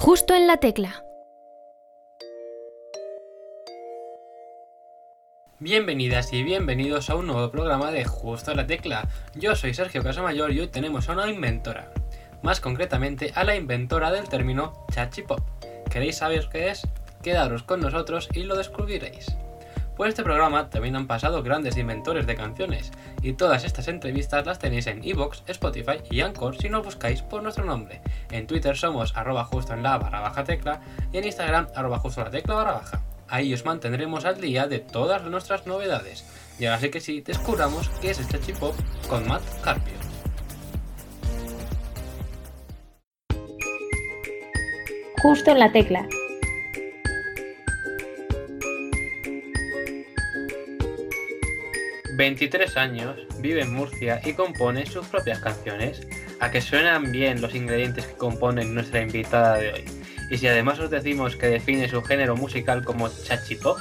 Justo en la tecla. Bienvenidas y bienvenidos a un nuevo programa de Justo en la Tecla. Yo soy Sergio Casamayor y hoy tenemos a una inventora. Más concretamente a la inventora del término Chachi Pop. ¿Queréis saber qué es? Quedaros con nosotros y lo descubriréis. Por este programa también han pasado grandes inventores de canciones, y todas estas entrevistas las tenéis en Evox, Spotify y Anchor si nos buscáis por nuestro nombre. En Twitter somos arroba justo en la barra baja tecla y en Instagram arroba justo la tecla barra baja. Ahí os mantendremos al día de todas nuestras novedades. Y ahora sí que sí, descubramos qué es este chip pop con Matt Carpio. Justo en la tecla. ...23 años, vive en Murcia y compone sus propias canciones. A que suenan bien los ingredientes que componen nuestra invitada de hoy. Y si además os decimos que define su género musical como chachipop,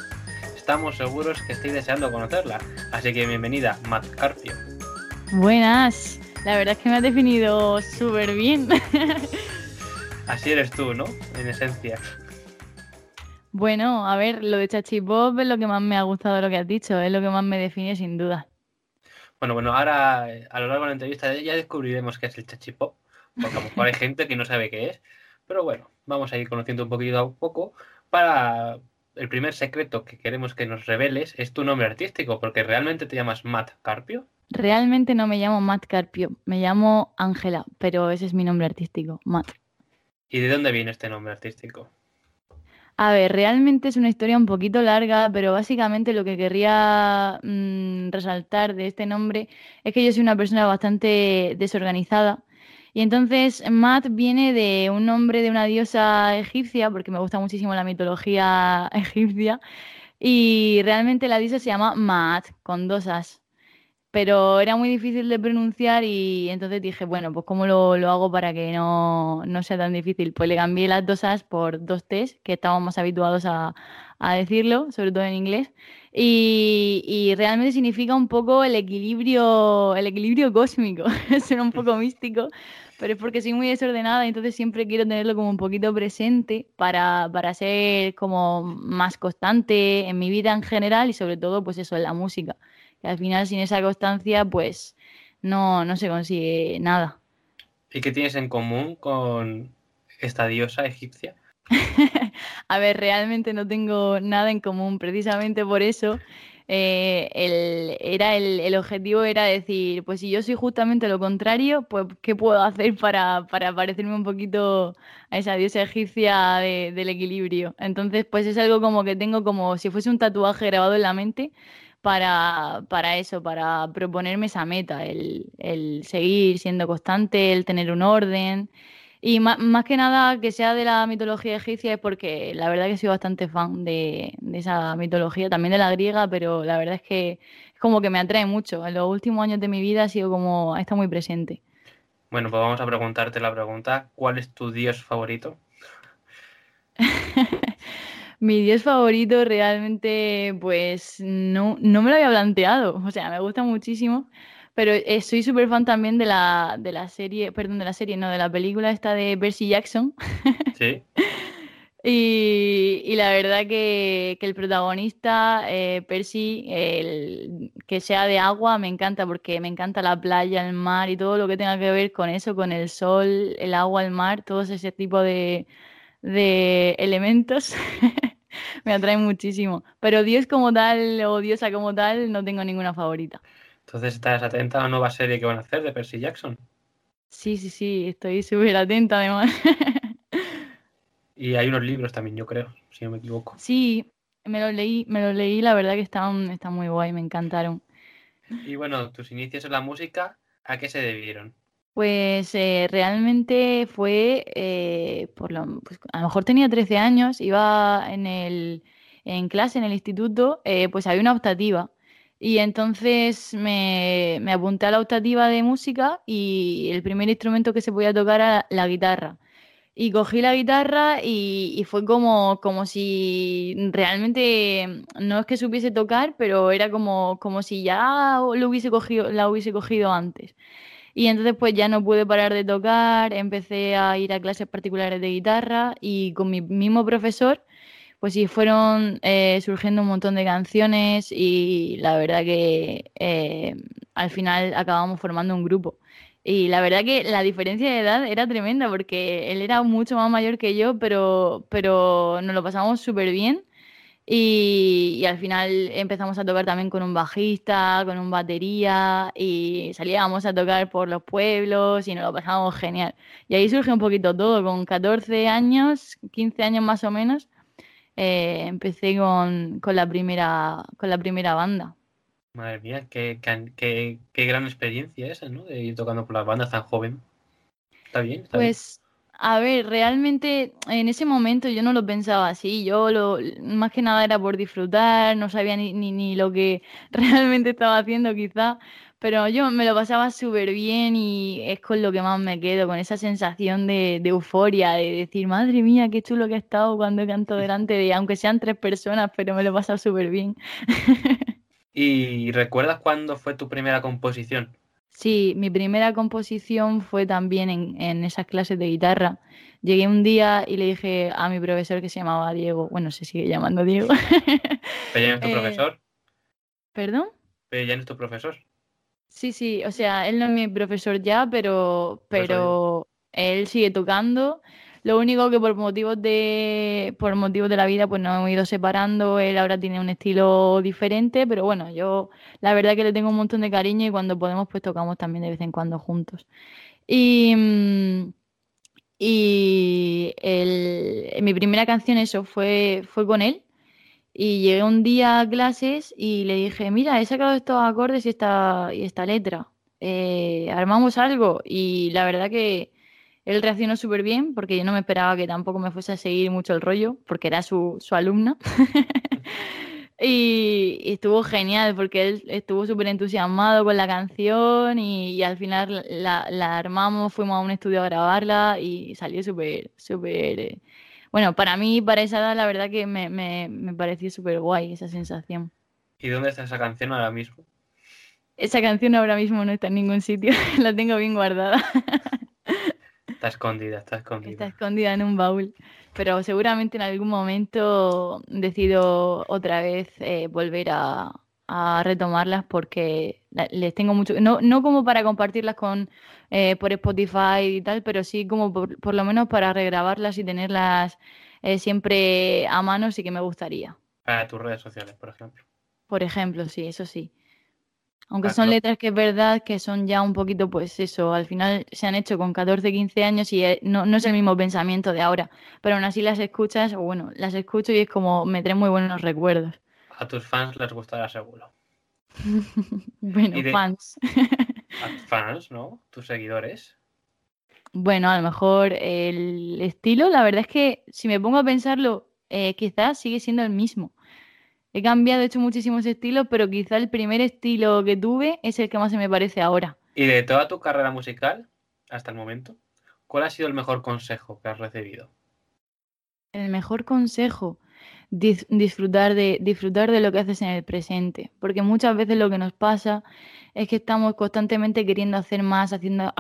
estamos seguros que estáis deseando conocerla. Así que bienvenida, Matt Carpio. Buenas, la verdad es que me has definido súper bien. Así eres tú, ¿no? En esencia. Bueno, a ver, lo de chachipop es lo que más me ha gustado lo que has dicho, es lo que más me define sin duda. Bueno, bueno, ahora a lo largo de la entrevista ya descubriremos qué es el chachipop, porque a lo mejor hay gente que no sabe qué es, pero bueno, vamos a ir conociendo un poquito a poco. Para el primer secreto que queremos que nos reveles es tu nombre artístico, porque realmente te llamas Matt Carpio. Realmente no me llamo Matt Carpio, me llamo Ángela, pero ese es mi nombre artístico, Matt. ¿Y de dónde viene este nombre artístico? A ver, realmente es una historia un poquito larga, pero básicamente lo que querría mm, resaltar de este nombre es que yo soy una persona bastante desorganizada. Y entonces Matt viene de un nombre de una diosa egipcia, porque me gusta muchísimo la mitología egipcia. Y realmente la diosa se llama Maat, con dos as pero era muy difícil de pronunciar y entonces dije, bueno, pues ¿cómo lo, hago para que no, sea tan difícil? Pues le cambié las dos As por dos Ts, que estábamos más habituados a, decirlo, sobre todo en inglés, y, realmente significa un poco el equilibrio, el equilibrio cósmico, suena un poco místico, pero es porque soy muy desordenada y entonces siempre quiero tenerlo como un poquito presente para, para ser como más constante en mi vida en general y sobre todo pues eso, en la música que al final sin esa constancia pues no, no se consigue nada. ¿Y qué tienes en común con esta diosa egipcia? a ver, realmente no tengo nada en común, precisamente por eso eh, el, era el, objetivo era decir, pues si yo soy justamente lo contrario, pues ¿qué puedo hacer para, para parecerme un poquito a esa diosa egipcia del equilibrio? Entonces, pues es algo como que tengo como si fuese un tatuaje grabado en la mente para, para eso, para proponerme esa meta, el, el, seguir siendo constante, el tener un orden. Y más, más, que nada que sea de la mitología egipcia es porque la verdad que soy bastante fan de, de, esa mitología, también de la griega, pero la verdad es que es como que me atrae mucho. En los últimos años de mi vida ha sido como, está muy presente. Bueno, pues vamos a preguntarte la pregunta, ¿cuál es tu dios favorito? Mi dios favorito realmente, pues no, no me lo había planteado. O sea, me gusta muchísimo. Pero eh, soy súper fan también de la, de la serie, perdón, de la serie, no, de la película esta de Percy Jackson. Sí. y, y, la verdad que, que el protagonista, eh, Percy, el, que sea de agua, me encanta porque me encanta la playa, el mar y todo lo que tenga que ver con eso, con el sol, el agua, el mar, todo ese tipo de, de elementos me atraen muchísimo. Pero Dios como tal o diosa como tal no tengo ninguna favorita. Entonces, ¿estás atenta a la nueva serie que van a hacer de Percy Jackson? Sí, sí, sí, estoy súper atenta además. y hay unos libros también, yo creo, si no me equivoco. Sí, me los leí, me los leí, la verdad que están, están muy guay, me encantaron. Y bueno, tus inicios en la música, ¿a qué se debieron? Pues eh, realmente fue, eh, por lo, pues, a lo mejor tenía 13 años, iba en, el, en clase, en el instituto, eh, pues había una optativa. Y entonces me, me, apunté a la optativa de música y el primer instrumento que se podía tocar era la guitarra. Y cogí la guitarra y, y, fue como, como si realmente no es que supiese tocar, pero era como, como si ya lo hubiese cogido, la hubiese cogido antes. Y entonces pues ya no pude parar de tocar, empecé a ir a clases particulares de guitarra y con mi mismo profesor pues sí, fueron eh, surgiendo un montón de canciones y la verdad que eh, al final acabamos formando un grupo. Y la verdad que la diferencia de edad era tremenda porque él era mucho más mayor que yo, pero, pero nos lo pasamos súper bien. Y, al final empezamos a tocar también con un bajista, con un batería y salíamos a tocar por los pueblos y nos lo pasábamos genial. Y ahí surge un poquito todo, con 14 años, 15 años más o menos, eh, empecé con, la primera, con la primera banda. Madre mía, qué, qué, gran experiencia esa, ¿no? De ir tocando por las bandas tan joven. Está bien. pues, a ver, realmente en ese momento yo no lo pensaba así. Yo lo, más que nada era por disfrutar, no sabía ni, ni, ni lo que realmente estaba haciendo quizá. Pero yo me lo pasaba súper bien y es con lo que más me quedo, con esa sensación de, euforia, de decir, madre mía, qué chulo que he estado cuando canto delante de, aunque sean tres personas, pero me lo he pasado súper bien. ¿Y recuerdas cuándo fue tu primera composición? Sí, mi primera composición fue también en, esas clases de guitarra. Llegué un día y le dije a mi profesor que se llamaba Diego, bueno, se sigue llamando Diego. ¿Pero ya no es tu eh, profesor? ¿Perdón? ¿Pero ya no es tu profesor? Sí, sí, o sea, él no es mi profesor ya, pero, pero él sigue tocando. Lo único que por motivos de por motivos de la vida pues nos hemos ido separando, él ahora tiene un estilo diferente, pero bueno, yo la verdad que le tengo un montón de cariño y cuando podemos pues tocamos también de vez en cuando juntos. Y, mm, y mi primera canción eso fue, fue con él y llegué un día a clases y le dije, mira, he sacado estos acordes y esta, y esta letra. Eh, armamos algo. Y la verdad que él reaccionó súper bien porque yo no me esperaba que tampoco me fuese a seguir mucho el rollo porque era su, su alumna. y, estuvo genial porque él estuvo súper entusiasmado con la canción y, al final la, la, armamos, fuimos a un estudio a grabarla y salió súper, súper... Eh, bueno, para mí, para esa edad, la verdad que me, me, me pareció súper guay esa sensación. ¿Y dónde está esa canción ahora mismo? Esa canción ahora mismo no está en ningún sitio, la tengo bien guardada. Está escondida, está escondida. Está escondida en un baúl. Pero seguramente en algún momento decido otra vez eh, volver a, a retomarlas porque les tengo mucho, no, no como para compartirlas con eh, por Spotify y tal, pero sí como por, por lo menos para regrabarlas y tenerlas eh, siempre a mano sí que me gustaría. Para tus redes sociales, por ejemplo. Por ejemplo, sí, eso sí. Aunque son letras que es verdad que son ya un poquito, pues eso, al final se han hecho con 14, 15 años y eh, no, no es el mismo pensamiento de ahora, pero aún así las escuchas, o bueno, las escucho y es como me traen muy buenos recuerdos a tus fans les gustará seguro. bueno, fans. a fans, ¿no? Tus seguidores. Bueno, a lo mejor el estilo, la verdad es que si me pongo a pensarlo, eh, quizás sigue siendo el mismo. He cambiado, he hecho muchísimos estilos, pero quizá el primer estilo que tuve es el que más se me parece ahora. Y de toda tu carrera musical, hasta el momento, ¿cuál ha sido el mejor consejo que has recibido? El mejor consejo disfrutar de, disfrutar de lo que haces en el presente. Porque muchas veces lo que nos pasa es que estamos constantemente queriendo hacer más, haciendo,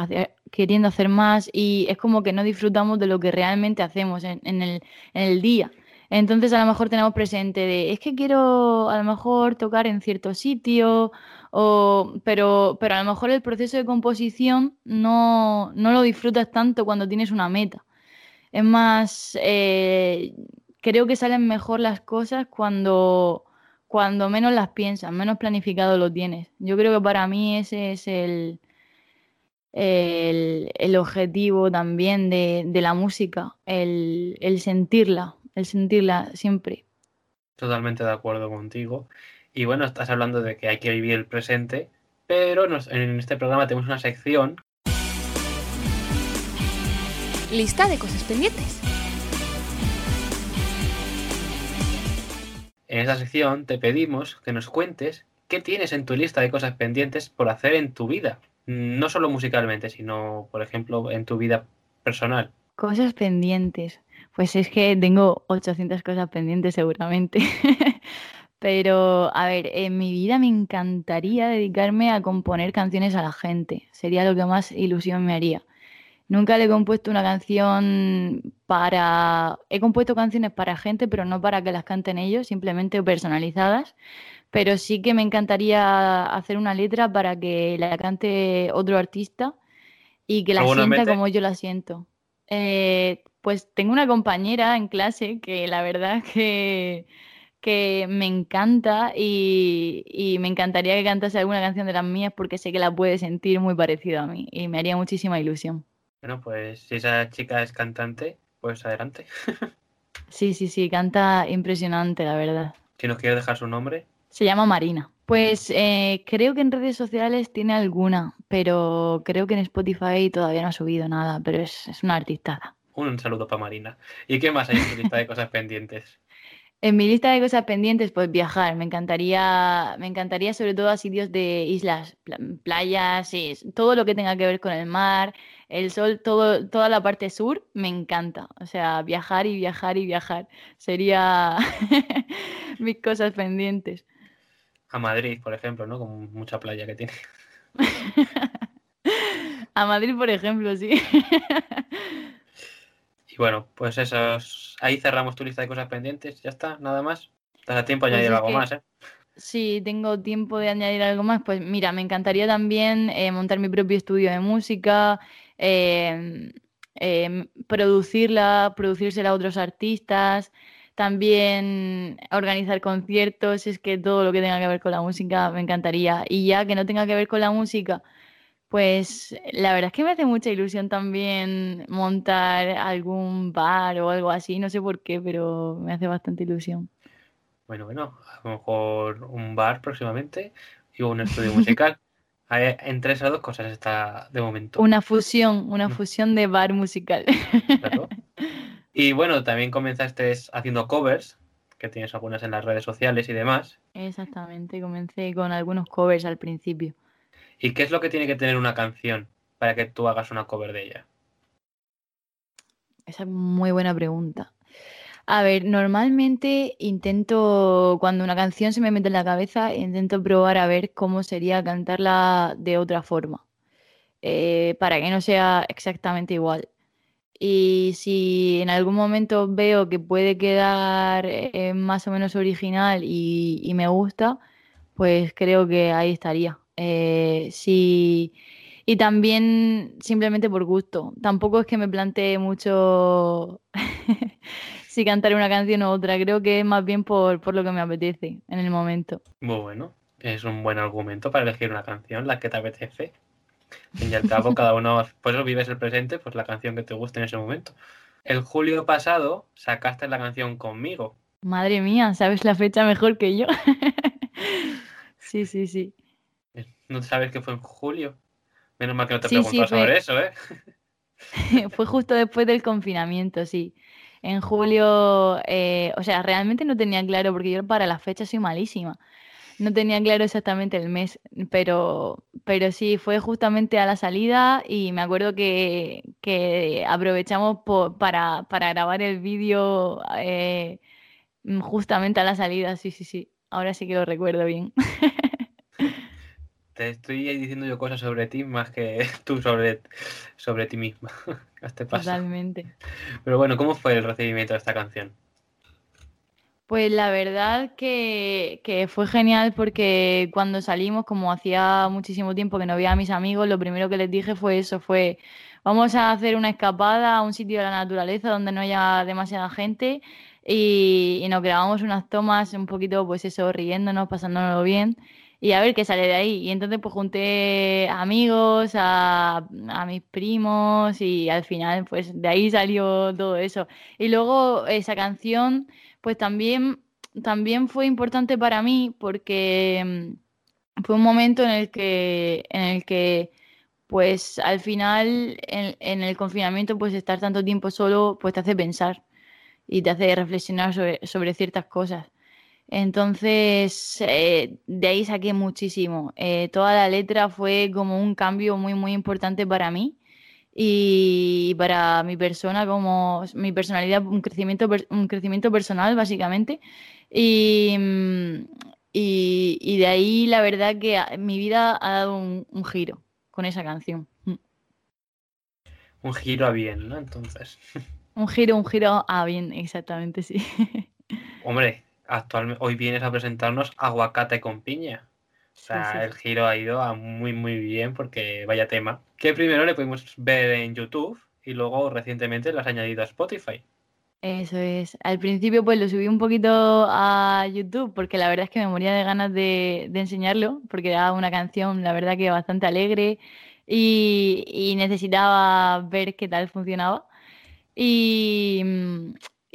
queriendo hacer más y es como que no disfrutamos de lo que realmente hacemos en, el, en el día. Entonces a lo mejor tenemos presente de, es que quiero a lo mejor tocar en cierto sitio, o, pero, pero a lo mejor el proceso de composición no, no lo disfrutas tanto cuando tienes una meta. Es más, eh, creo que salen mejor las cosas cuando, cuando menos las piensas, menos planificado lo tienes. Yo creo que para mí ese es el, el, objetivo también de, la música, el, sentirla, el sentirla siempre. Totalmente de acuerdo contigo. Y bueno, estás hablando de que hay que vivir el presente, pero en este programa tenemos una sección. Lista de cosas pendientes. En esta sección te pedimos que nos cuentes qué tienes en tu lista de cosas pendientes por hacer en tu vida. No solo musicalmente, sino, por ejemplo, en tu vida personal. Cosas pendientes. Pues es que tengo 800 cosas pendientes seguramente. Pero, a ver, en mi vida me encantaría dedicarme a componer canciones a la gente. Sería lo que más ilusión me haría. Nunca le he compuesto una canción para... He compuesto canciones para gente, pero no para que las canten ellos, simplemente personalizadas. Pero sí que me encantaría hacer una letra para que la cante otro artista y que la sienta como yo la siento. Eh, pues tengo una compañera en clase que la verdad que que me encanta y, me encantaría que cantase alguna canción de las mías porque sé que la puede sentir muy parecido a mí y me haría muchísima ilusión. Bueno, pues si esa chica es cantante, pues adelante. sí, sí, sí, canta impresionante, la verdad. Si nos quiere dejar su nombre. Se llama Marina. Pues eh, creo que en redes sociales tiene alguna, pero creo que en Spotify todavía no ha subido nada, pero es, es una artistada. Un saludo para Marina. ¿Y qué más hay en tu lista de cosas pendientes? En mi lista de cosas pendientes, pues viajar. Me encantaría, me encantaría sobre todo a sitios de islas, playas, todo lo que tenga que ver con el mar, el sol, todo, toda la parte sur, me encanta. O sea, viajar y viajar y viajar. Sería mis cosas pendientes. A Madrid, por ejemplo, ¿no? Con mucha playa que tiene. a Madrid, por ejemplo, sí. Y bueno, pues esos, ahí cerramos tu lista de cosas pendientes, ya está, nada más. ¿Te da tiempo de pues añadir algo más, ¿eh? Sí, tengo tiempo de añadir algo más. Pues mira, me encantaría también eh, montar mi propio estudio de música, em, producirla, producírsela a otros artistas, también organizar conciertos, es que todo lo que tenga que ver con la música me encantaría. Y ya que no tenga que ver con la música, pues la verdad es que me hace mucha ilusión también montar algún bar o algo así, no sé por qué, pero me hace bastante ilusión. Bueno, bueno, a lo mejor un bar próximamente y un estudio musical. Entre esas dos cosas está de momento. Una fusión, una mm. fusión de bar musical. Y bueno, también comenzaste haciendo covers, que tienes algunas en las redes sociales y demás. Exactamente, comencé con algunos covers al principio. ¿Y qué es lo que tiene que tener una canción para que tú hagas una cover de ella? Esa es muy buena pregunta. A ver, normalmente intento, cuando una canción se me mete en la cabeza, intento probar a ver cómo sería cantarla de otra forma, eh, para que no sea exactamente igual. Y si en algún momento veo que puede quedar eh, más o menos original y me gusta, pues creo que ahí estaría. Eh, sí, y también simplemente por gusto. Tampoco es que me plantee mucho si cantar una canción u otra. Creo que es más bien por, por lo que me apetece en el momento. Muy bueno. Es un buen argumento para elegir una canción, la que te apetece. y al cabo, cada uno, por eso vives el presente, pues la canción que te guste en ese momento. El julio pasado sacaste la canción conmigo. Madre mía, sabes la fecha mejor que yo. sí, sí, sí. ¿No sabes que fue en julio? Menos mal que no te sí, sobre eso, ¿eh? fue justo después del confinamiento, sí. En julio, eh, o sea, realmente no tenía claro, porque yo para la fecha soy malísima. No tenía claro exactamente el mes, pero, pero sí, fue justamente a la salida y me acuerdo que, que aprovechamos para, para, grabar el vídeo eh, justamente a la salida, sí, sí, sí. Ahora sí que lo recuerdo bien. te estoy diciendo yo cosas sobre ti más que tú sobre, sobre ti misma. Este Totalmente. Pero bueno, ¿cómo fue el recibimiento de esta canción? Pues la verdad que, que, fue genial porque cuando salimos, como hacía muchísimo tiempo que no veía a mis amigos, lo primero que les dije fue eso, fue vamos a hacer una escapada a un sitio de la naturaleza donde no haya demasiada gente y, y nos grabamos unas tomas un poquito, pues eso, riéndonos, pasándonos bien y a ver qué sale de ahí. Y entonces pues junté amigos, a, a, mis primos y al final pues de ahí salió todo eso. Y luego esa canción pues también, también fue importante para mí porque mm, fue un momento en el que, en el que pues al final en, el confinamiento pues estar tanto tiempo solo pues te hace pensar y te hace reflexionar sobre, sobre ciertas cosas. Entonces, eh, de ahí saqué muchísimo. Eh, toda la letra fue como un cambio muy, muy importante para mí y para mi persona como mi personalidad un crecimiento un crecimiento personal básicamente. Y, y, de ahí la verdad que mi vida ha dado un, giro con esa canción. Un giro a bien no entonces. Un giro un giro a bien exactamente sí. Hombre actualmente hoy vienes a presentarnos aguacate con piña o sea, el giro ha ido a muy, muy bien porque vaya tema. Que primero le pudimos ver en YouTube y luego recientemente lo has añadido a Spotify. Eso es. Al principio pues lo subí un poquito a YouTube porque la verdad es que me moría de ganas de, enseñarlo porque era una canción, la verdad que bastante alegre y, y necesitaba ver qué tal funcionaba. Y,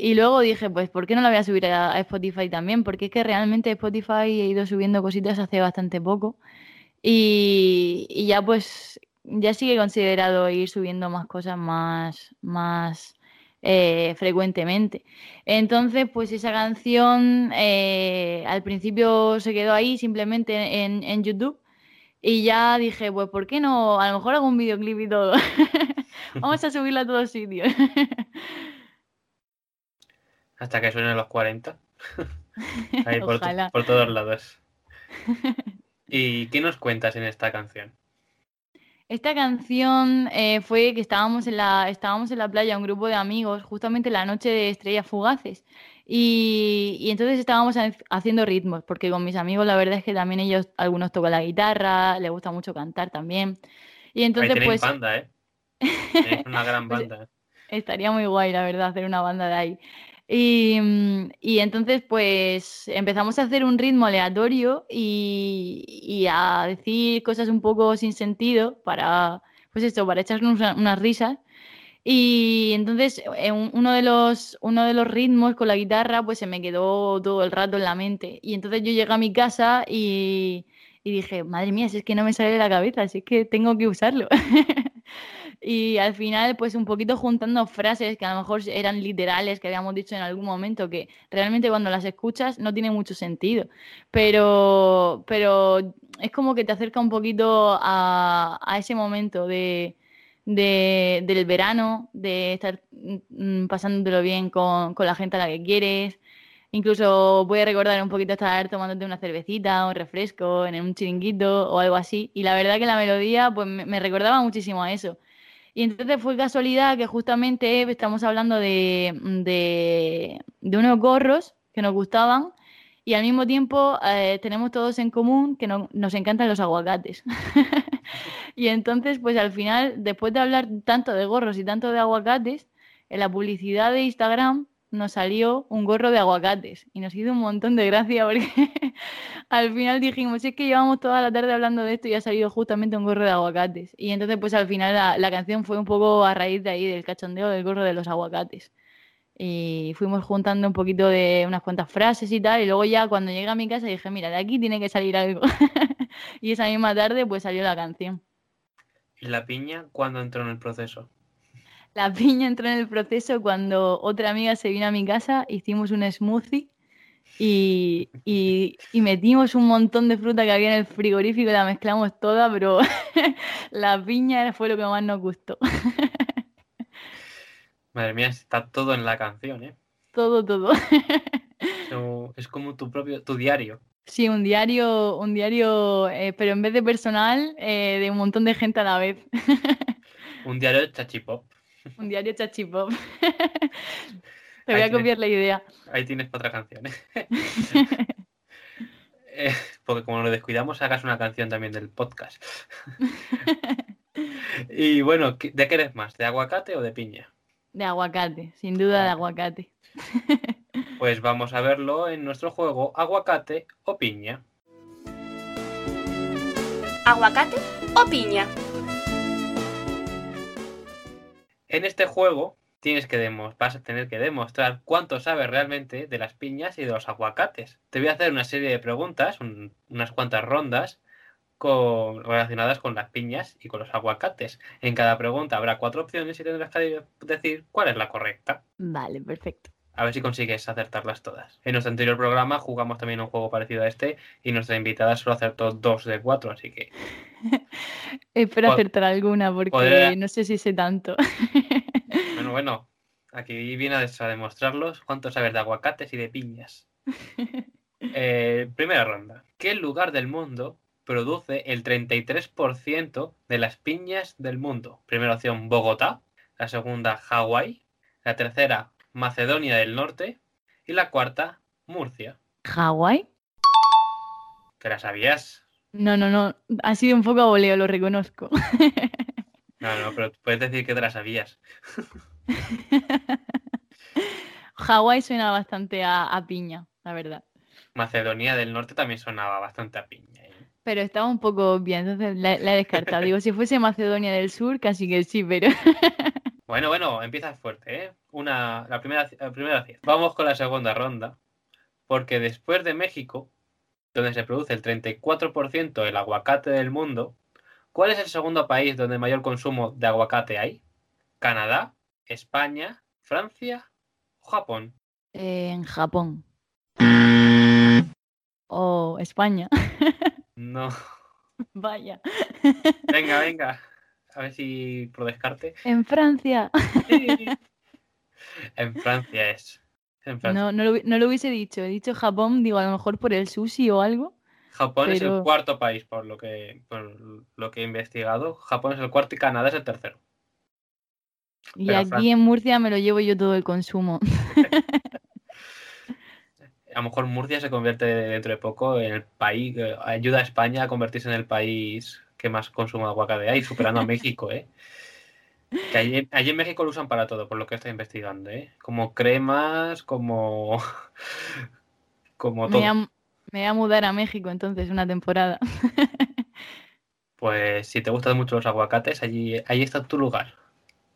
y luego dije, pues, ¿por qué no la voy a subir a, Spotify también? Porque es que realmente Spotify he ido subiendo cositas hace bastante poco. Y, ya pues, ya sí he considerado ir subiendo más cosas más, más eh, frecuentemente. Entonces, pues esa canción eh, al principio se quedó ahí simplemente en, en YouTube. Y ya dije, pues, ¿por qué no? A lo mejor hago un videoclip y todo. Vamos a subirla a todos sitios. Hasta que suenen los 40. Ahí por, todos lados. ¿Y qué nos cuentas en esta canción? Esta canción eh, fue que estábamos en, la, estábamos en la playa, un grupo de amigos, justamente la noche de estrellas fugaces. Y, entonces estábamos haciendo ritmos, porque con mis amigos la verdad es que también ellos, algunos tocan la guitarra, les gusta mucho cantar también. Y entonces ahí pues... banda, ¿eh? Es una gran pues, banda. estaría muy guay, la verdad, hacer una banda de ahí. Mm, y, entonces, pues empezamos a hacer un ritmo aleatorio y, a decir cosas un poco sin sentido para, pues esto, para echarnos unas risas. Y entonces uno de, los, uno de los ritmos con la guitarra, pues se me quedó todo el rato en la mente. Y entonces yo llegué a mi casa y, y dije, madre mía, si es que no me sale de la cabeza, si es que tengo que usarlo. Y al final, pues un poquito juntando frases que a lo mejor eran literales, que habíamos dicho en algún momento, que realmente cuando las escuchas no tiene mucho sentido. Pero, pero es como que te acerca un poquito a, ese momento de, del verano, de estar mm, pasándolo bien con, la gente a la que quieres. Incluso voy a recordar un poquito estar tomándote una cervecita, un refresco, en un chiringuito o algo así. Y la verdad que la melodía pues me recordaba muchísimo a eso. Y entonces fue casualidad que justamente estamos hablando de, de, unos gorros que nos gustaban y al mismo tiempo eh, tenemos todos en común que nos encantan los aguacates. y entonces, pues al final, después de hablar tanto de gorros y tanto de aguacates, en la publicidad de Instagram nos salió un gorro de aguacates y nos hizo un montón de gracia porque al final dijimos, es que llevamos toda la tarde hablando de esto y ha salido justamente un gorro de aguacates. Y entonces pues al final la, canción fue un poco a raíz de ahí, del cachondeo del gorro de los aguacates. Y fuimos juntando un poquito de unas cuantas frases y tal, y luego ya cuando llegué a mi casa dije, mira, de aquí tiene que salir algo. y esa misma tarde pues salió la canción. ¿Y la piña cuándo entró en el proceso? La piña entró en el proceso cuando otra amiga se vino a mi casa, hicimos un smoothie y, metimos un montón de fruta que había en el frigorífico y la mezclamos toda, pero la piña fue lo que más nos gustó. Madre mía, está todo en la canción, ¿eh? Todo, todo. es como tu propio, tu diario. Sí, un diario, un diario, eh, pero en vez de personal, eh, de un montón de gente a la vez. un diario de chachipop. Un diario chachipop. Te voy a copiar la idea. Ahí tienes otra canción. ¿eh? ¿eh? porque como lo descuidamos, hagas una canción también del podcast. y bueno, ¿de qué eres más? ¿De aguacate o de piña? De aguacate, sin duda de aguacate. pues vamos a verlo en nuestro juego Aguacate o piña. ¿Aguacate o piña? En este juego tienes que vas a tener que demostrar cuánto sabes realmente de las piñas y de los aguacates. Te voy a hacer una serie de preguntas, unas cuantas rondas relacionadas con las piñas y con los aguacates. En cada pregunta habrá cuatro opciones y tendrás que decir cuál es la correcta. Vale, perfecto. A ver si consigues acertarlas todas. En nuestro anterior programa jugamos también un juego parecido a este y nuestra invitada solo acertó dos de cuatro, así que. Espero Pod- acertar alguna porque no sé si sé tanto. Bueno, bueno. Aquí viene a demostrarlos cuánto sabes de aguacates y de piñas. Eh, primera ronda. ¿Qué lugar del mundo produce el 33% de las piñas del mundo? Primera opción, Bogotá. La segunda, Hawái. La tercera, Macedonia del Norte. Y la cuarta, Murcia. ¿Hawái? ¿Que la sabías? No, no, no. Ha sido un poco a voleo, lo reconozco. No, no, pero puedes decir que te la sabías. Hawái suena bastante a, a piña, la verdad. Macedonia del Norte también sonaba bastante a piña. ¿eh? Pero estaba un poco obvia, entonces la, la he descartado. Digo, si fuese Macedonia del Sur, casi que sí, pero. Bueno, bueno, empieza fuerte, ¿eh? Una, la primera, la primera. Vamos con la segunda ronda, porque después de México, donde se produce el 34% del aguacate del mundo, ¿cuál es el segundo país donde mayor consumo de aguacate hay? ¿Canadá, España, Francia o Japón? En Japón. O España. No. Vaya. Venga, venga. A ver si por descarte. En Francia. En Francia es. En Francia. No, no, lo, no lo hubiese dicho. He dicho Japón, digo, a lo mejor por el sushi o algo. Japón es el cuarto país, por lo que por lo que he investigado. Japón es el cuarto y Canadá es el tercero. Y aquí en Murcia me lo llevo yo todo el consumo. A lo mejor Murcia se convierte dentro de poco en el país, eh, ayuda a España a convertirse en el país que más consumo de aguacate hay, superando a México, ¿eh? Que allí, allí en México lo usan para todo, por lo que estoy investigando, ¿eh? Como cremas, como... como Me voy, a, todo. me voy a mudar a México entonces una temporada. Pues si te gustan mucho los aguacates, allí, allí está tu lugar.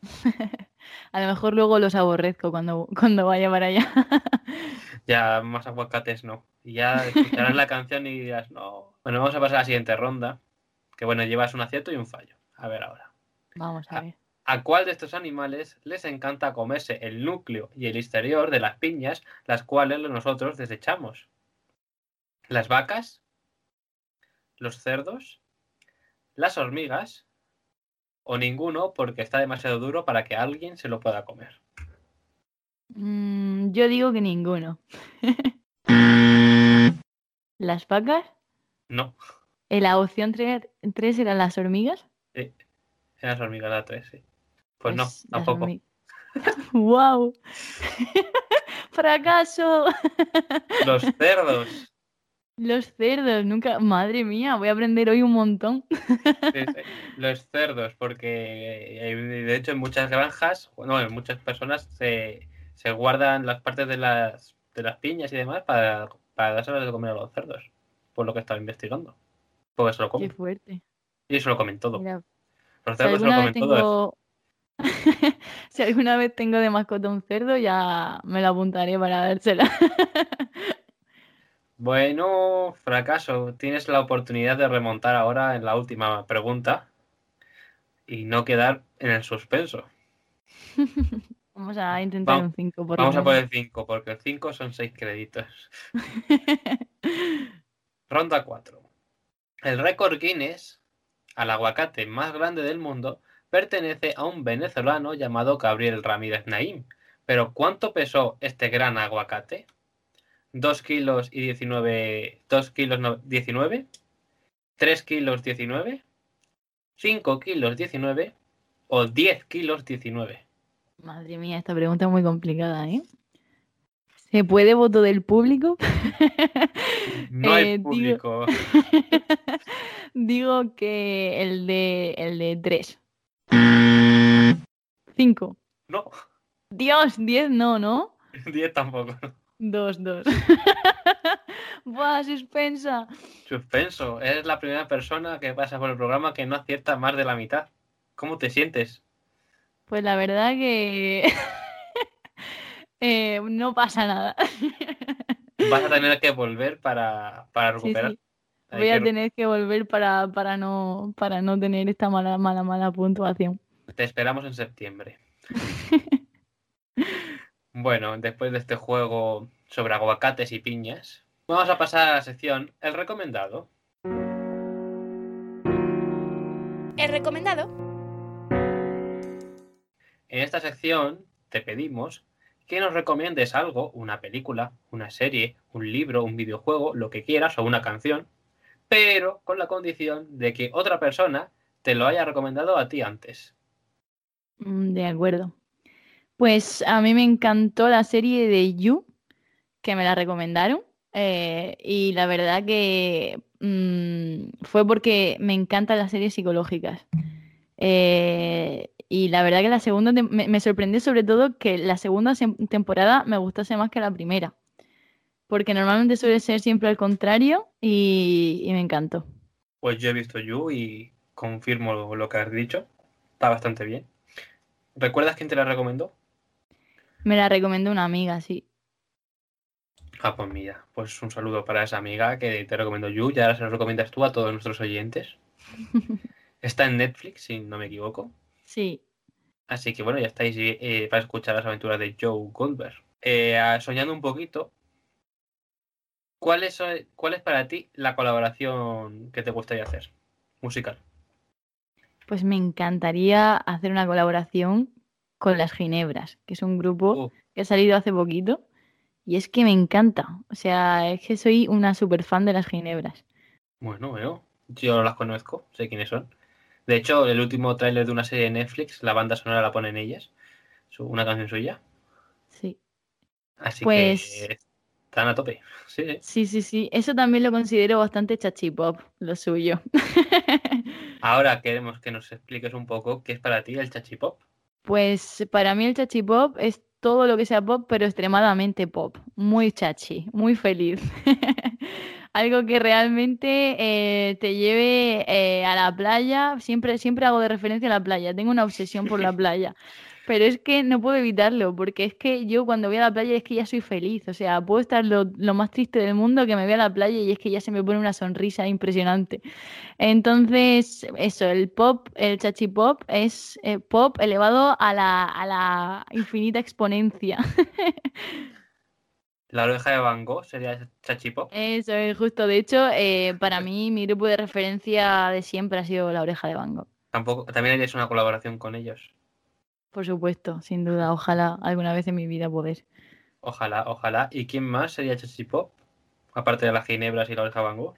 A lo mejor luego los aborrezco cuando, cuando vaya para allá. Ya más aguacates no. Y ya escucharás la canción y dirás, no. Bueno, vamos a pasar a la siguiente ronda. Que bueno, llevas un acierto y un fallo. A ver ahora. Vamos a ver. ¿A cuál de estos animales les encanta comerse el núcleo y el exterior de las piñas, las cuales nosotros desechamos? ¿Las vacas? ¿Los cerdos? ¿Las hormigas? ¿O ninguno porque está demasiado duro para que alguien se lo pueda comer? Mm, yo digo que ninguno. ¿Las vacas? No, ¿En la opción 3 eran las hormigas? eran las hormigas la 3, sí. Pues no, las tampoco. ¡Wow! ¡Fracaso! Los cerdos. Los cerdos, nunca. Madre mía, voy a aprender hoy un montón. Sí, sí, Los cerdos, porque eh, de hecho en muchas granjas, bueno, en muchas personas se, se guardan las partes de las, de las piñas y demás para, para dárselas de comer a los cerdos, por lo que estaba investigando. Porque se lo Qué comen. fuerte. Y eso lo comen todo. Mira, Los si cerdos se lo alguna vez comen todo. tengo. si alguna vez tengo de mascota un cerdo, ya me lo apuntaré para dársela. Bueno, fracaso. Tienes la oportunidad de remontar ahora en la última pregunta y no quedar en el suspenso. Vamos a intentar Va- un 5 por lo Vamos a menos. el 5, porque el 5 son 6 créditos. Ronda 4. El récord Guinness al aguacate más grande del mundo pertenece a un venezolano llamado Gabriel Ramírez Naim. Pero ¿cuánto pesó este gran aguacate? ¿2 kilos y 19? ¿2 kilos no- 19? ¿3 kilos 19? ¿5 kilos 19? ¿O 10 kilos 19? Madre mía, esta pregunta es muy complicada, ¿eh? ¿Se puede voto del público? No hay Eh, digo- público. Digo que el de el de 3. 5. No, Dios, 10 no, ¿no? 10 tampoco. 2, 2. Buah, suspensa. Suspenso. Eres la primera persona que pasa por el programa que no acierta más de la mitad. ¿Cómo te sientes? Pues la verdad que eh, no pasa nada. Vas a tener que volver para, para Sí, recuperar. sí. Hay Voy a que- tener que volver para, para no para no tener esta mala, mala, mala puntuación. Te esperamos en septiembre. Bueno, después de este juego sobre aguacates y piñas, vamos a pasar a la sección El recomendado. El recomendado. En esta sección te pedimos que nos recomiendes algo, una película, una serie, un libro, un videojuego, lo que quieras o una canción, pero con la condición de que otra persona te lo haya recomendado a ti antes. Mm, De acuerdo. Pues a mí me encantó la serie de You, que me la recomendaron. eh, y la verdad que mm, fue porque me encantan las series psicológicas. Eh, y la verdad que la segunda me, me sorprendió sobre todo que la segunda temporada me gustase más que la primera. Porque normalmente suele ser siempre al contrario y, y me encantó. Pues yo he visto You y confirmo lo, lo que has dicho. Está bastante bien. ¿Recuerdas quién te la recomendó? Me la recomendó una amiga, sí. Ah, pues mira, pues un saludo para esa amiga que te recomendó You y ahora se lo recomiendas tú a todos nuestros oyentes. Está en Netflix, si no me equivoco. Sí. Así que bueno, ya estáis eh, para escuchar las aventuras de Joe Goldberg. Eh, soñando un poquito, ¿cuál es, ¿cuál es para ti la colaboración que te gustaría hacer? Musical. Pues me encantaría hacer una colaboración con las Ginebras, que es un grupo Uh, que ha salido hace poquito. Y es que me encanta. O sea, es que soy una super fan de las Ginebras. bueno, bueno, yo las conozco, sé quiénes son. De hecho, el último tráiler de una serie de Netflix, la banda sonora la ponen ellas. Una canción suya. Sí. Así Pues- que están a tope. Sí, sí. Sí, sí, sí. Eso también lo considero bastante chachipop, lo suyo. Ahora queremos que nos expliques un poco qué es para ti el chachipop. Pues para mí el chachipop es todo lo que sea pop, pero extremadamente pop. Muy chachi, muy feliz. Algo que realmente eh, te lleve eh, a la playa. Siempre, siempre hago de referencia a la playa. Tengo una obsesión por la playa. Pero es que no puedo evitarlo, porque es que yo cuando voy a la playa es que ya soy feliz. O sea, puedo estar lo, lo más triste del mundo que me voy a la playa y es que ya se me pone una sonrisa impresionante. Entonces, eso, el pop, el chachi pop es eh, pop elevado a la, a la infinita exponencia. La oreja de Van Gogh sería chachipop. Eso es justo. De hecho, eh, para mí mi grupo de referencia de siempre ha sido La Oreja de Van Gogh. Tampoco, también harías una colaboración con ellos. Por supuesto, sin duda. Ojalá alguna vez en mi vida poder. Ojalá, ojalá. ¿Y quién más sería chachipop? Aparte de las ginebras y la oreja de Van Gogh.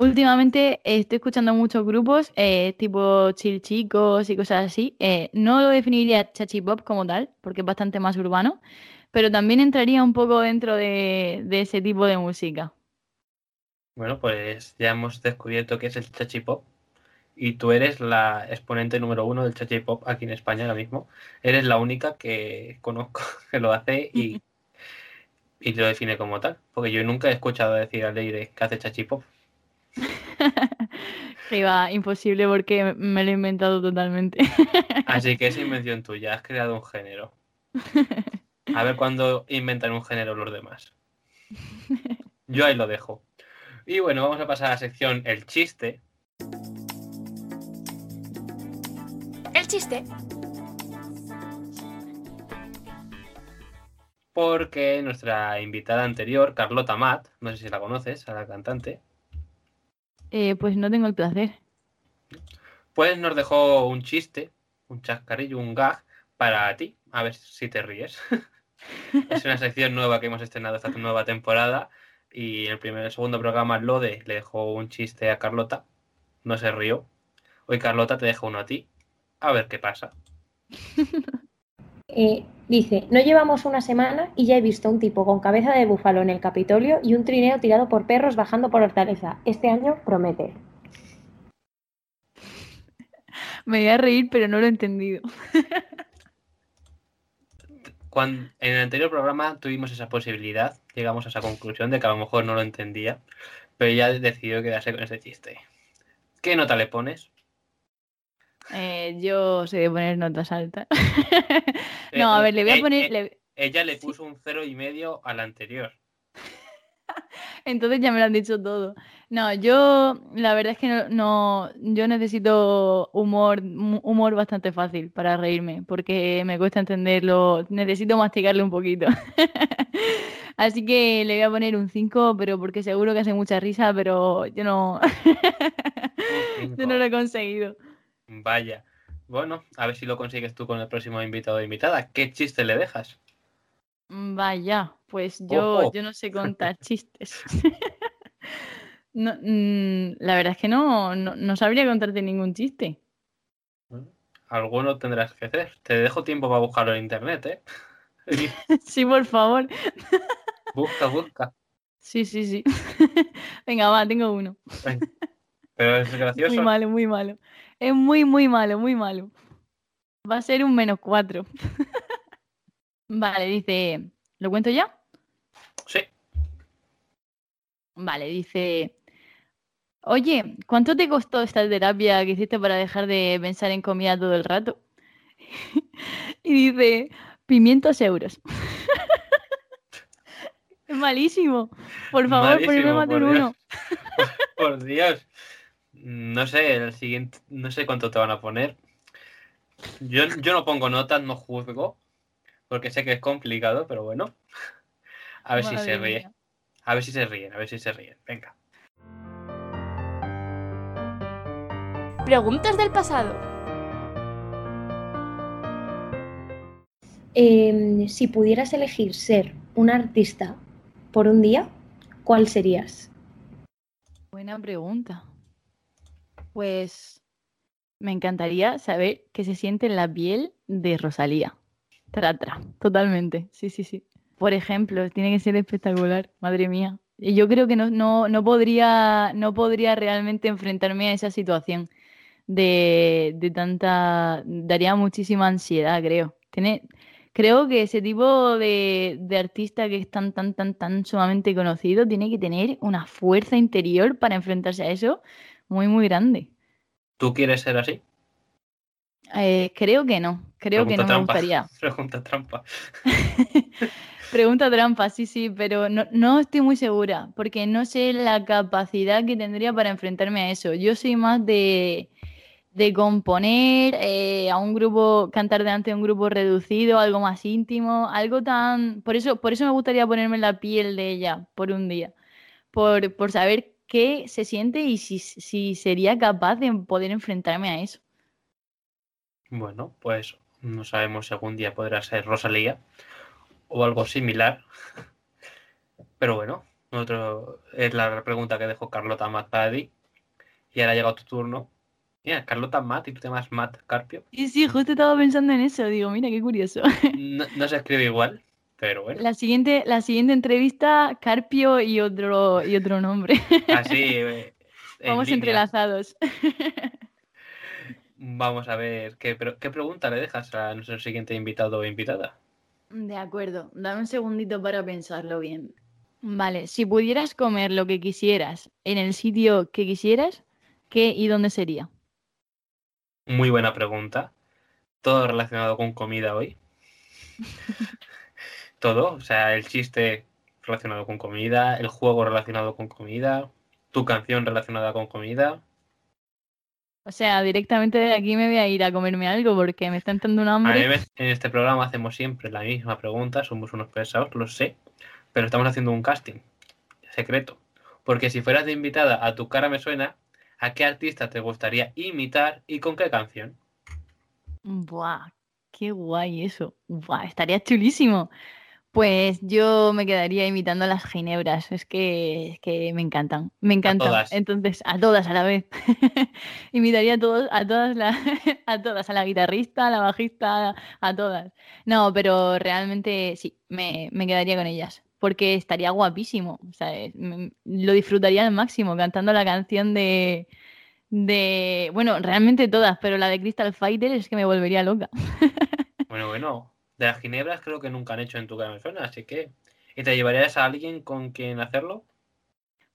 Últimamente eh, estoy escuchando muchos grupos, eh, tipo chill chicos y cosas así. Eh, no lo definiría chachi pop como tal, porque es bastante más urbano, pero también entraría un poco dentro de, de ese tipo de música. Bueno, pues ya hemos descubierto qué es el chachipop. Y tú eres la exponente número uno del chachipop aquí en España ahora mismo. Eres la única que conozco que lo hace y, y lo define como tal. Porque yo nunca he escuchado decir al aire que hace chachipop. Que iba imposible porque me lo he inventado totalmente. Así que es invención tuya, has creado un género. A ver cuándo inventan un género los demás. Yo ahí lo dejo. Y bueno, vamos a pasar a la sección El chiste. El chiste. Porque nuestra invitada anterior, Carlota Matt, no sé si la conoces, a la cantante, Eh, pues no tengo el placer. pues nos dejó un chiste, un chascarrillo, un gag para ti. A ver si te ríes. es una sección nueva que hemos estrenado esta nueva temporada. Y el primer el segundo programa, Lode le dejó un chiste a Carlota. No se rió. Hoy Carlota te deja uno a ti. A ver qué pasa. Eh, dice, no llevamos una semana y ya he visto un tipo con cabeza de búfalo en el Capitolio y un trineo tirado por perros bajando por Hortaleza. Este año promete. Me voy a reír, pero no lo he entendido. Cuando, en el anterior programa tuvimos esa posibilidad, llegamos a esa conclusión de que a lo mejor no lo entendía, pero ya decidió quedarse con ese chiste. ¿Qué nota le pones? Eh, yo sé de poner notas altas. Eh, no, a ver, le voy eh, a poner. eh, le- Ella le puso un cero y medio al anterior. Entonces ya me lo han dicho todo. No, yo la verdad es que no, no- yo necesito humor, humor bastante fácil para reírme, porque me cuesta entenderlo, necesito masticarlo un poquito. Así que le voy a poner un 5, pero porque seguro que hace mucha risa, pero yo no, yo no lo he conseguido. Vaya. Bueno, a ver si lo consigues tú con el próximo invitado o invitada. ¿Qué chiste le dejas? Vaya, pues yo, Ojo. yo no sé contar chistes. No, mm, la verdad es que no, no, no sabría contarte ningún chiste. Alguno tendrás que hacer. Te dejo tiempo para buscarlo en internet, ¿eh? Sí, por favor. busca, busca. Sí, sí, sí. Venga, va, tengo uno. Pero es Muy gracioso. malo, muy malo. Es muy, muy malo, muy malo. Va a ser un menos cuatro. Vale, dice. ¿Lo cuento ya? Sí. Vale, dice. Oye, ¿cuánto te costó esta terapia que hiciste para dejar de pensar en comida todo el rato? y dice, 500 euros. es malísimo. Por favor, ponme Malísimo, más de uno. Por Dios. No sé, el siguiente, no sé cuánto te van a poner. Yo, yo no pongo notas, no juzgo, porque sé que es complicado, pero bueno. A ver si se Madre ríe. mía. A ver si se ríen, a ver si se ríen. Venga. Preguntas del pasado. Em, si pudieras elegir ser un artista por un día, ¿cuál serías? Buena pregunta. Pues me encantaría saber qué se siente en la piel de Rosalía. Tra, tra, totalmente. Sí, sí, sí. Por ejemplo, tiene que ser espectacular, madre mía. Y Yo creo que no, no, no podría, no podría realmente enfrentarme a esa situación de, de tanta... Daría muchísima ansiedad, creo. Tiene, creo que ese tipo de, de artista que es tan, tan, tan, tan sumamente conocido tiene que tener una fuerza interior para enfrentarse a eso muy, muy grande. ¿Tú quieres ser así? Eh, creo que no, creo que no me gustaría. Pregunta trampa. Pregunta trampa, sí, sí, pero no, no estoy muy segura, porque no sé la capacidad que tendría para enfrentarme a eso. Yo soy más de, de componer eh, a un grupo, cantar delante de un grupo reducido, algo más íntimo, algo tan... Por eso, por eso me gustaría ponerme la piel de ella por un día, por, por saber qué se siente y si, si sería capaz de poder enfrentarme a eso. Bueno, pues no sabemos si algún día podrá ser Rosalía o algo similar. Pero bueno, otro, es la pregunta que dejó Carlota Matt para ti. Y ahora ha llegado tu turno. Mira, Carlota Matt y tú te llamas Matt Carpio. Sí, sí, justo estaba pensando en eso, digo, mira qué curioso. No, no se escribe igual, pero bueno. La siguiente, la siguiente entrevista, Carpio y otro, y otro nombre. Así. eh, en Vamos línea. entrelazados. Vamos a ver qué, qué pregunta le dejas a nuestro siguiente invitado o invitada. De acuerdo, dame un segundito para pensarlo bien. Vale, si pudieras comer lo que quisieras en el sitio que quisieras, ¿qué y dónde sería? Muy buena pregunta. Todo relacionado con comida hoy. Todo, o sea, el chiste relacionado con comida, el juego relacionado con comida, tu canción relacionada con comida. O sea, directamente de aquí me voy a ir a comerme algo porque me está entrando un A mí hambre. en este programa hacemos siempre la misma pregunta, somos unos pesados, lo sé, pero estamos haciendo un casting secreto. Porque si fueras de invitada a Tu cara me suena, ¿a qué artista te gustaría imitar y con qué canción? Buah, qué guay eso. Buah, estaría chulísimo. Pues yo me quedaría imitando a las ginebras, es que, es que me encantan, me encantan. todas. Entonces, a todas a la vez. Imitaría a todos, a todas, la- a todas, a la guitarrista, a la bajista, a todas. No, pero realmente sí, me, me quedaría con ellas, porque estaría guapísimo, o sea, es- me- lo disfrutaría al máximo cantando la canción de, de, bueno, realmente todas, pero la de Crystal Fighter es que me volvería loca. Bueno, bueno, de las ginebras creo que nunca han hecho en Tu me suena, así que... ¿Y te llevarías a alguien con quien hacerlo?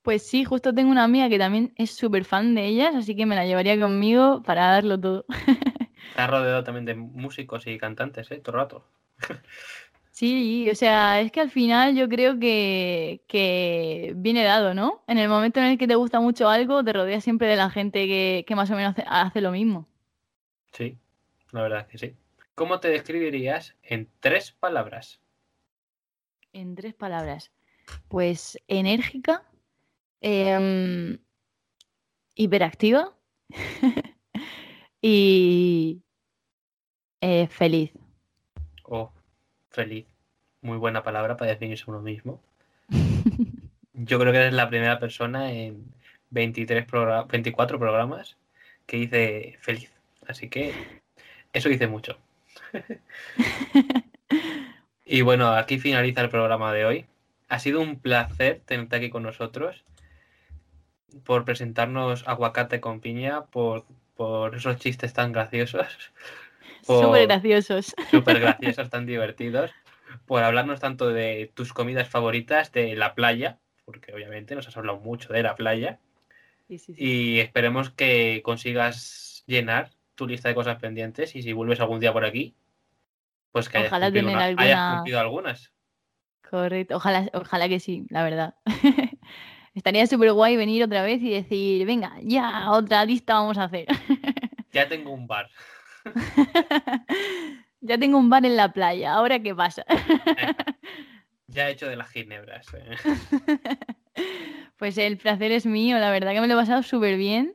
Pues sí, justo tengo una amiga que también es súper fan de ellas, así que me la llevaría conmigo para darlo todo. Estás rodeado también de músicos y cantantes, ¿eh? Todo el rato. Sí, o sea, es que al final yo creo que, que viene dado, ¿no? En el momento en el que te gusta mucho algo, te rodeas siempre de la gente que, que más o menos hace, hace lo mismo. Sí, la verdad es que sí. ¿Cómo te describirías en tres palabras? En tres palabras. Pues enérgica, em, hiperactiva y eh, feliz. Oh, feliz. Muy buena palabra para definirse uno mismo. Yo creo que eres la primera persona en 23 progra- 24 programas que dice feliz. Así que eso dice mucho. y bueno, aquí finaliza el programa de hoy. Ha sido un placer tenerte aquí con nosotros por presentarnos aguacate con piña, por, por esos chistes tan graciosos, Súper graciosos. súper graciosos, tan divertidos, por hablarnos tanto de tus comidas favoritas, de la playa, porque obviamente nos has hablado mucho de la playa, Sí, sí, sí. y esperemos que consigas llenar tu lista de cosas pendientes y si vuelves algún día por aquí, pues que hayas, Ojalá cumplido, tener una- hayas alguna- cumplido algunas. Correcto, ojalá, ojalá que sí, la verdad. Estaría súper guay venir otra vez y decir, venga, ya, otra lista vamos a hacer. Ya tengo un bar. Ya tengo un bar en la playa, ¿ahora qué pasa? Ya he hecho de las ginebras. eh. Pues el placer es mío, la verdad que me lo he pasado súper bien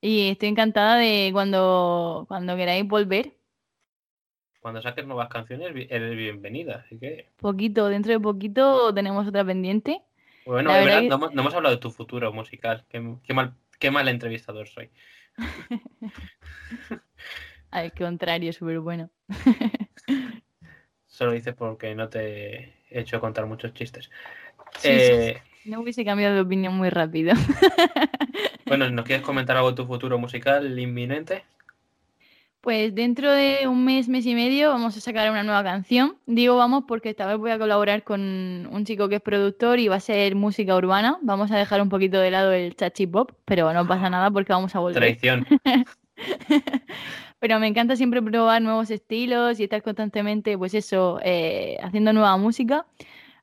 y estoy encantada de cuando, cuando queráis volver. Cuando saques nuevas canciones, eres bienvenida. Así que, Poquito, dentro de poquito tenemos otra pendiente. bueno, La de verdad verdad, que- no, hemos, no hemos hablado de tu futuro musical. Qué, qué mal, qué mal entrevistador soy. Al contrario, súper bueno. Solo dices porque no te he hecho contar muchos chistes. Sí, Eh, No hubiese cambiado de opinión muy rápido. Bueno, ¿nos quieres comentar algo de tu futuro musical inminente? Pues dentro de un mes, mes y medio vamos a sacar una nueva canción. Digo vamos porque esta vez voy a colaborar con un chico que es productor y va a ser música urbana. Vamos a dejar un poquito de lado el chachi pop, pero no pasa nada porque vamos a volver. Traición. Pero me encanta siempre probar nuevos estilos y estar constantemente, pues eso, eh, haciendo nueva música.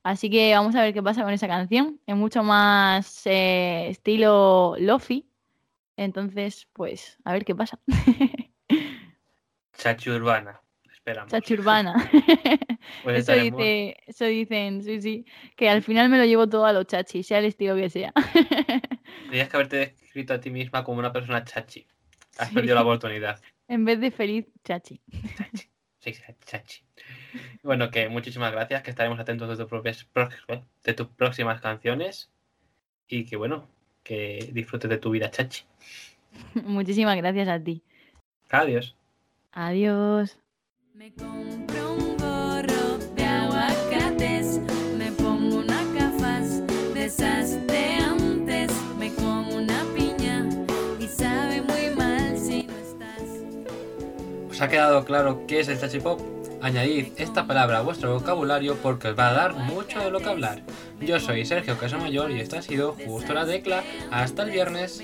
Así que vamos a ver qué pasa con esa canción. Es mucho más eh, estilo lofi. Entonces, pues, a ver qué pasa. Chachi Urbana. Esperamos. Chachi urbana. Pues Eso, estaremos- dice, eso dicen, sí, sí. Que al final me lo llevo todo a los chachis, sea el estilo que sea. Tendrías que haberte descrito a ti misma como una persona chachi. Has Sí. perdido la oportunidad. en vez de feliz, chachi. Sí, chachi. Bueno, que muchísimas gracias, que estaremos atentos de tus propias pro- de tus próximas canciones y que bueno, que disfrutes de tu vida chachi. Muchísimas gracias a ti. Adiós. Adiós. Me compro un gorro de aguacates, me pongo una gafas de esas de antes, me como una piña y sabe muy mal si no estás. ¿Os ha quedado claro qué es el chachi pop? Añadid esta palabra a vuestro vocabulario porque os va a dar mucho de lo que hablar. Yo soy Sergio Casamayor y esto ha sido Justo la Tecla. Hasta el viernes.